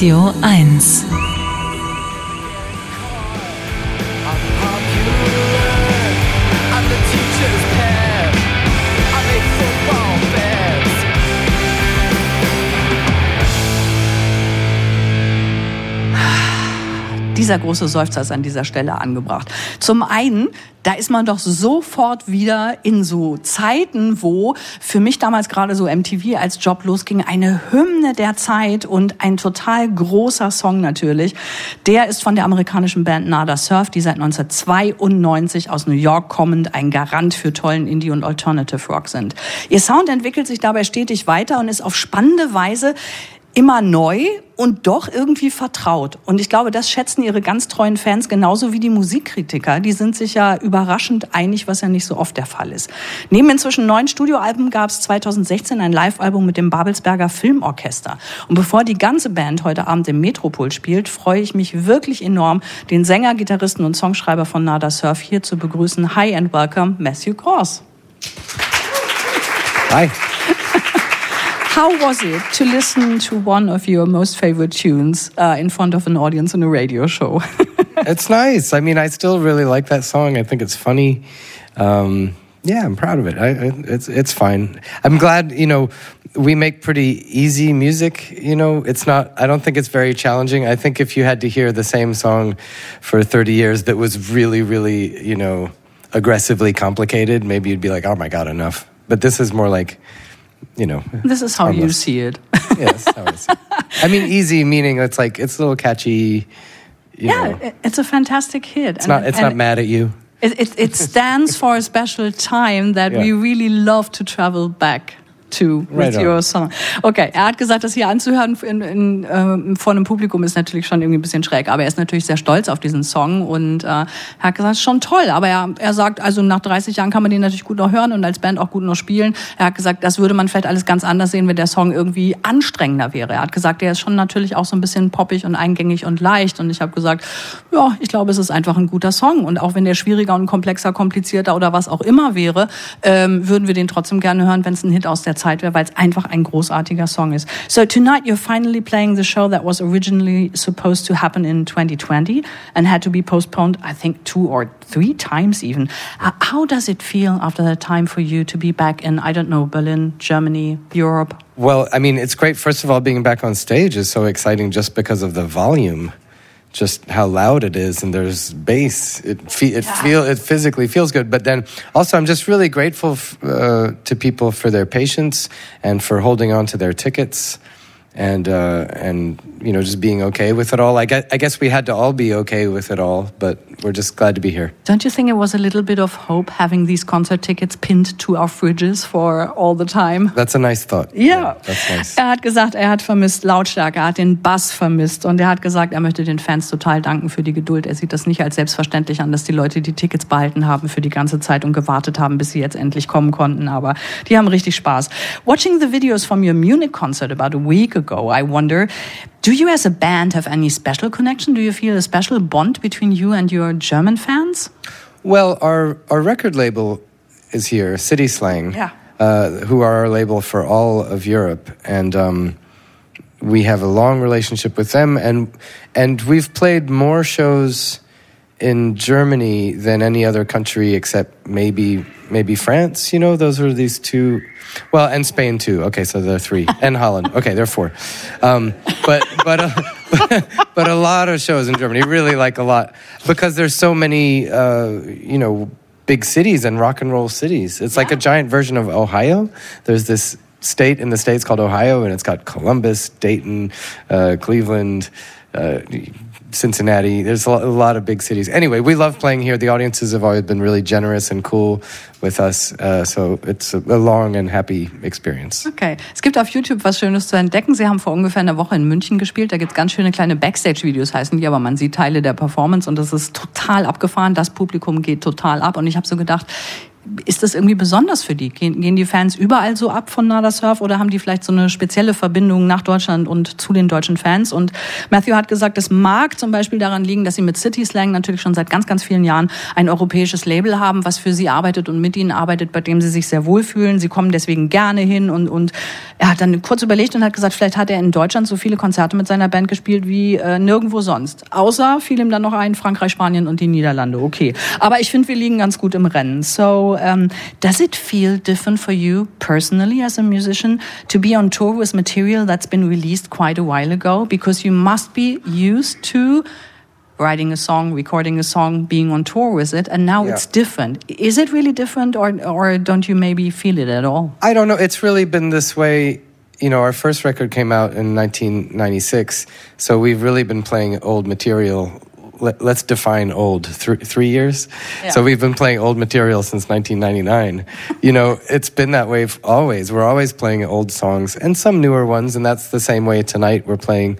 Radio 1. dieser große Seufzer ist an dieser Stelle angebracht. Zum einen, da ist man doch sofort wieder in so Zeiten, wo für mich damals gerade so MTV als Job losging, eine Hymne der Zeit und ein total großer Song natürlich. Der ist von der amerikanischen Band Nada Surf, die seit 1992 aus New York kommend ein Garant für tollen Indie und Alternative Rock sind. Ihr Sound entwickelt sich dabei stetig weiter und ist auf spannende Weise immer neu und doch irgendwie vertraut. Und ich glaube, das schätzen ihre ganz treuen Fans genauso wie die Musikkritiker. Die sind sich ja überraschend einig, was ja nicht so oft der Fall ist. Neben inzwischen neun Studioalben gab es 2016 ein Live-Album mit dem Babelsberger Filmorchester. Und bevor die ganze Band heute Abend im Metropol spielt, freue ich mich wirklich enorm, den Sänger, Gitarristen und Songschreiber von Nada Surf hier zu begrüßen. Hi and welcome, Matthew Cross. Hi. How was it to listen to one of your most favorite tunes uh, in front of an audience on a radio show? it's nice. I mean, I still really like that song. I think it's funny. Um, yeah, I'm proud of it. I, it's it's fine. I'm glad. You know, we make pretty easy music. You know, it's not. I don't think it's very challenging. I think if you had to hear the same song for 30 years that was really, really, you know, aggressively complicated, maybe you'd be like, oh my god, enough. But this is more like you know. This is how harmless. you see it. yes, I, see it. I mean, easy meaning it's like it's a little catchy. yeah, know. it's a fantastic hit. It's and, not. It's not mad at you. It, it, it stands for a special time that yeah. we really love to travel back to with right your song. Okay, er hat gesagt, das hier anzuhören in, in, äh, vor einem Publikum ist natürlich schon irgendwie ein bisschen schräg, aber er ist natürlich sehr stolz auf diesen Song und äh, er hat gesagt, schon toll, aber er, er sagt, also nach 30 Jahren kann man den natürlich gut noch hören und als Band auch gut noch spielen. Er hat gesagt, das würde man vielleicht alles ganz anders sehen, wenn der Song irgendwie anstrengender wäre. Er hat gesagt, der ist schon natürlich auch so ein bisschen poppig und eingängig und leicht und ich habe gesagt, ja, ich glaube, es ist einfach ein guter Song und auch wenn der schwieriger und komplexer, komplizierter oder was auch immer wäre, ähm, würden wir den trotzdem gerne hören, wenn es ein Hit aus der Zeit wäre, weil es einfach ein großartiger Song ist. So tonight you're finally playing the show that was originally supposed to happen in 2020 and had to be postponed, I think, two or three times even. How does it feel after that time for you to be back in, I don't know, Berlin, Germany, Europe? Well, I mean, it's great. First of all, being back on stage is so exciting just because of the volume just how loud it is and there's bass. It fe- it yeah. feel it physically feels good. But then also I'm just really grateful f- uh, to people for their patience and for holding on to their tickets and uh, and you know just being okay with it all. I guess, I guess we had to all be okay with it all, but we're just glad to be here. Don't you think it was a little bit of hope having these concert tickets pinned to our fridges for all the time? That's a nice thought. Yeah. that's nice. Er hat gesagt, er hat vermisst Lautstärke, er hat den Bass vermisst und er hat gesagt, er möchte den Fans total danken für die Geduld. Er sieht das nicht als selbstverständlich an, dass die Leute die Tickets behalten haben für die ganze Zeit und gewartet haben, bis sie jetzt endlich kommen konnten. Aber die haben richtig Spaß. Watching the videos from your Munich concert about a week ago, I wonder, do you as a band have any special connection? Do you feel a special bond between you and your German fans? Well, our, our record label is here, City Slang, yeah. uh, who are our label for all of Europe. And um, we have a long relationship with them. And, and we've played more shows in Germany than any other country except maybe maybe France. You know, those are these two. Well, and Spain too. Okay, so there are three, and Holland. Okay, there are four. Um, but but uh, but a lot of shows in Germany, really like a lot, because there's so many. Uh, you know, big cities and rock and roll cities. It's like a giant version of Ohio. There's this state in the states called Ohio, and it's got Columbus, Dayton, uh, Cleveland. Uh, Cincinnati. There's a lot of big cities. Anyway, we love playing here. The audiences have always been really generous and cool with us. Uh, so it's a, long and happy experience. Okay. Es gibt auf YouTube was Schönes zu entdecken. Sie haben vor ungefähr einer Woche in München gespielt. Da gibt es ganz schöne kleine Backstage-Videos, heißen die, aber man sieht Teile der Performance und das ist total abgefahren. Das Publikum geht total ab. Und ich habe so gedacht, ist das irgendwie besonders für die? Gehen, gehen die Fans überall so ab von Nada Surf oder haben die vielleicht so eine spezielle Verbindung nach Deutschland und zu den deutschen Fans? Und Matthew hat gesagt, es mag zum Beispiel daran liegen, dass sie mit City Slang natürlich schon seit ganz, ganz vielen Jahren ein europäisches Label haben, was für sie arbeitet und mit ihnen arbeitet, bei dem sie sich sehr wohlfühlen. Sie kommen deswegen gerne hin und, und er hat dann kurz überlegt und hat gesagt, vielleicht hat er in Deutschland so viele Konzerte mit seiner Band gespielt wie äh, nirgendwo sonst. Außer fiel ihm dann noch ein Frankreich, Spanien und die Niederlande. Okay. Aber ich finde, wir liegen ganz gut im Rennen. So, um, does it feel different for you personally as a musician to be on tour with material that's been released quite a while ago? Because you must be used to writing a song, recording a song, being on tour with it, and now yeah. it's different. Is it really different, or or don't you maybe feel it at all? I don't know. It's really been this way. You know, our first record came out in 1996, so we've really been playing old material let, us define old three, three years. Yeah. So we've been playing old material since 1999. you know, it's been that way always. We're always playing old songs and some newer ones, and that's the same way tonight. We're playing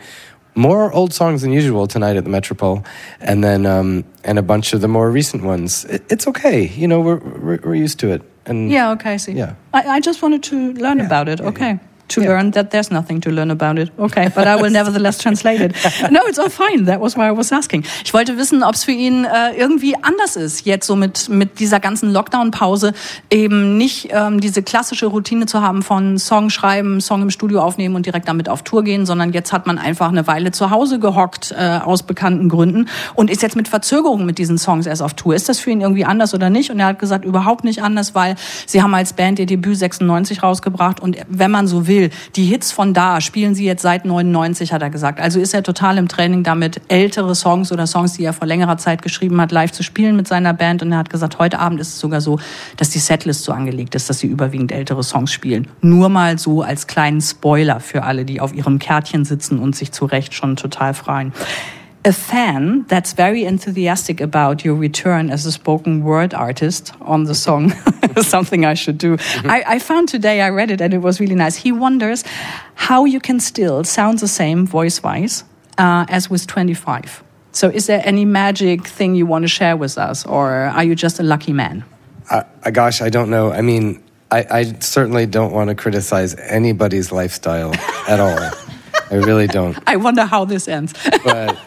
more old songs than usual tonight at the Metropole, and then um, and a bunch of the more recent ones. It, it's okay. You know, we're, we're, we're used to it. And yeah, okay, I see. Yeah, I, I just wanted to learn yeah, about it. Okay. To yeah. learn that there's nothing to learn about it. Okay, but I will nevertheless translate it. No, it's all fine. That was why I was asking. Ich wollte wissen, ob es für ihn äh, irgendwie anders ist, jetzt so mit, mit dieser ganzen Lockdown-Pause eben nicht ähm, diese klassische Routine zu haben von Song schreiben, Song im Studio aufnehmen und direkt damit auf Tour gehen, sondern jetzt hat man einfach eine Weile zu Hause gehockt äh, aus bekannten Gründen und ist jetzt mit Verzögerung mit diesen Songs erst auf Tour. Ist das für ihn irgendwie anders oder nicht? Und er hat gesagt, überhaupt nicht anders, weil sie haben als Band ihr Debüt 96 rausgebracht und wenn man so will, will. Die Hits von da spielen sie jetzt seit 99, hat er gesagt. Also ist er total im Training damit, ältere Songs oder Songs, die er vor längerer Zeit geschrieben hat, live zu spielen mit seiner Band. Und er hat gesagt, heute Abend ist es sogar so, dass die Setlist so angelegt ist, dass sie überwiegend ältere Songs spielen. Nur mal so als kleinen Spoiler für alle, die auf ihrem Kärtchen sitzen und sich zu Recht schon total freuen. A fan that's very enthusiastic about your return as a spoken word artist on the song, something I should do. Mm-hmm. I, I, found today, I read it and it was really nice. He wonders how you can still sound the same voice wise uh, as with 25. So, is there any magic thing you want to share with us, or are you just a lucky man? Uh, gosh, I don't know. I mean, I, I certainly don't want to criticize anybody's lifestyle at all. I really don't. I wonder how this ends. but,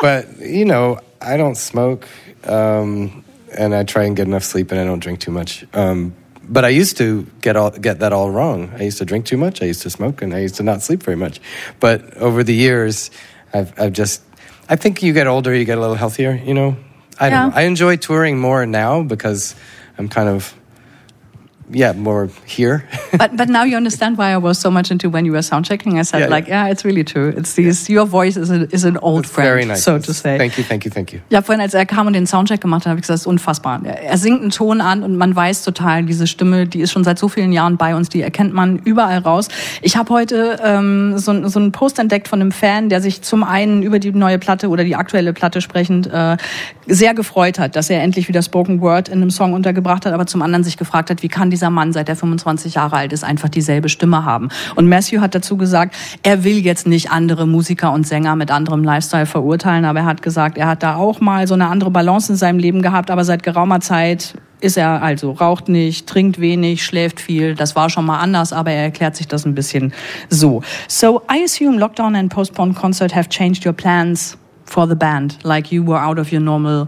but you know, I don't smoke, um, and I try and get enough sleep, and I don't drink too much. Um, but I used to get all get that all wrong. I used to drink too much. I used to smoke, and I used to not sleep very much. But over the years, I've I've just I think you get older, you get a little healthier. You know, I don't. Know. I enjoy touring more now because I'm kind of yeah, more here. but but now you understand why I was so much into when you were sound checking. I said yeah, like, yeah. yeah, it's really true. It's these your voice is a, is an old That's friend, nice. so to say. Thank you, thank you, thank you. Ja, vorhin als er kam und den Soundcheck gemacht hat, habe ich gesagt, das ist unfassbar. Er singt einen Ton an und man weiß total, diese Stimme, die ist schon seit so vielen Jahren bei uns, die erkennt man überall raus. Ich habe heute ähm, so, so einen Post entdeckt von einem Fan, der sich zum einen über die neue Platte oder die aktuelle Platte sprechend äh, sehr gefreut hat, dass er endlich wieder Spoken Word in einem Song untergebracht hat, aber zum anderen sich gefragt hat, wie kann dieser Mann, seit er 25 Jahre alt ist, einfach dieselbe Stimme haben. Und Matthew hat dazu gesagt, er will jetzt nicht andere Musiker und Sänger mit anderem Lifestyle verurteilen, aber er hat gesagt, er hat da auch mal so eine andere Balance in seinem Leben gehabt, aber seit geraumer Zeit ist er also raucht nicht, trinkt wenig, schläft viel. Das war schon mal anders, aber er erklärt sich das ein bisschen so. So I assume lockdown and postponed concert have changed your plans for the band, like you were out of your normal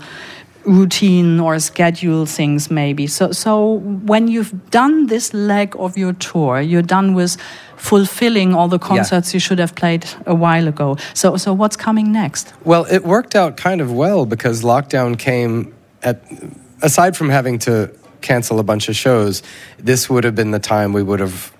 routine or schedule things maybe. So so when you've done this leg of your tour, you're done with fulfilling all the concerts yeah. you should have played a while ago. So so what's coming next? Well, it worked out kind of well because lockdown came at aside from having to cancel a bunch of shows, this would have been the time we would have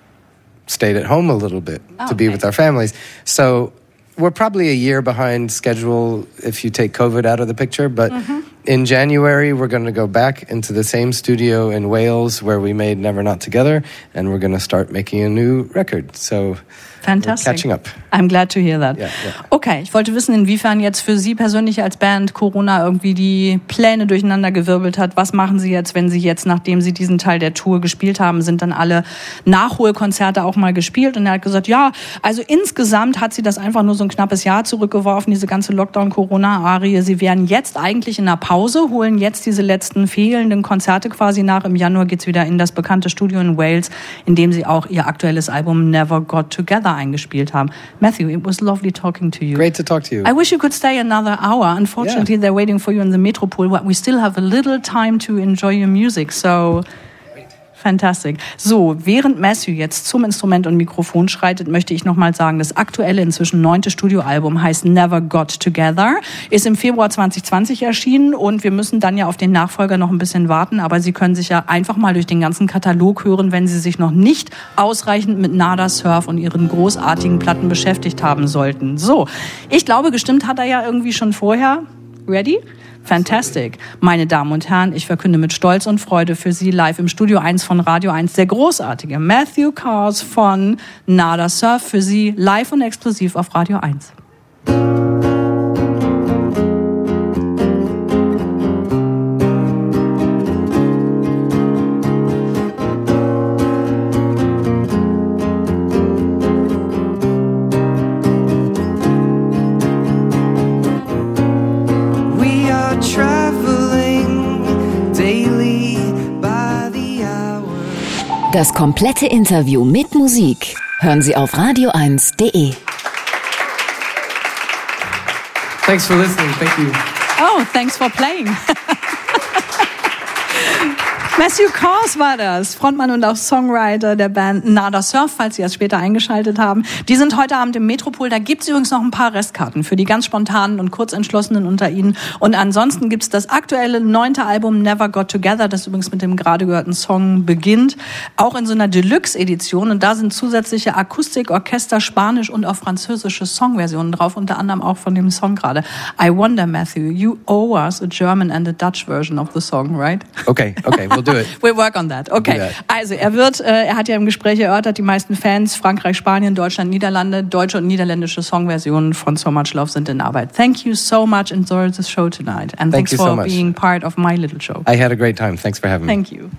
stayed at home a little bit oh, to be okay. with our families. So we're probably a year behind schedule if you take COVID out of the picture, but mm-hmm. In January we're going to go back into the same studio in Wales where we made Never Not Together, and we're going to start making a new record. So fantastic, catching up. I'm glad to hear that. Yeah, yeah. Okay, ich wollte wissen, inwiefern jetzt für Sie persönlich als Band Corona irgendwie die Pläne durcheinander gewirbelt hat. Was machen Sie jetzt, wenn Sie jetzt, nachdem Sie diesen Teil der Tour gespielt haben, sind dann alle Nachholkonzerte auch mal gespielt? Und er hat gesagt, ja, also insgesamt hat sie das einfach nur so ein knappes Jahr zurückgeworfen, diese ganze Lockdown-Corona-Arie. Sie wären jetzt eigentlich in einer Pause, holen jetzt diese letzten fehlenden Konzerte quasi nach. Im Januar geht's wieder in das bekannte Studio in Wales, in dem Sie auch Ihr aktuelles Album Never Got Together eingespielt haben. Matthew, it was lovely talking to you. Great to talk to you. I wish you could stay another hour. Unfortunately, yeah. they're waiting for you in the Metropole, but we still have a little time to enjoy your music. So Fantastic. So, während Matthew jetzt zum Instrument und Mikrofon schreitet, möchte ich nochmal sagen, das aktuelle inzwischen neunte Studioalbum heißt Never Got Together, ist im Februar 2020 erschienen und wir müssen dann ja auf den Nachfolger noch ein bisschen warten, aber Sie können sich ja einfach mal durch den ganzen Katalog hören, wenn Sie sich noch nicht ausreichend mit Nada Surf und Ihren großartigen Platten beschäftigt haben sollten. So, ich glaube, gestimmt hat er ja irgendwie schon vorher. Ready? Fantastic. Meine Damen und Herren, ich verkünde mit Stolz und Freude für Sie live im Studio 1 von Radio 1 der großartige Matthew Cars von Nada Surf für Sie live und exklusiv auf Radio 1. Das komplette Interview mit Musik hören Sie auf radio1.de. Thanks for listening. Thank you. Oh, thanks for playing. Matthew Kors war das, Frontmann und auch Songwriter der Band Nada Surf, falls Sie erst später eingeschaltet haben. Die sind heute Abend im Metropol. Da gibt's übrigens noch ein paar Restkarten für die ganz spontanen und kurzentschlossenen unter Ihnen. Und ansonsten gibt's das aktuelle neunte Album Never Got Together, das übrigens mit dem gerade gehörten Song beginnt, auch in so einer Deluxe-Edition. Und da sind zusätzliche Akustik, Orchester, Spanisch und auch französische Songversionen drauf, unter anderem auch von dem Song gerade. I wonder, Matthew, you owe us a German and a Dutch version of the song, right? Okay, okay, we'll do it. We'll work on that. Okay. That. Also er wird, äh, er hat ja im Gespräch erörtert, die meisten Fans Frankreich, Spanien, Deutschland, Niederlande, deutsche und niederländische Songversionen von So Much Love sind in Arbeit. Thank you so much. Enjoy the show tonight, and Thank thanks for so being part of my little show. I had a great time. Thanks for having me. Thank you.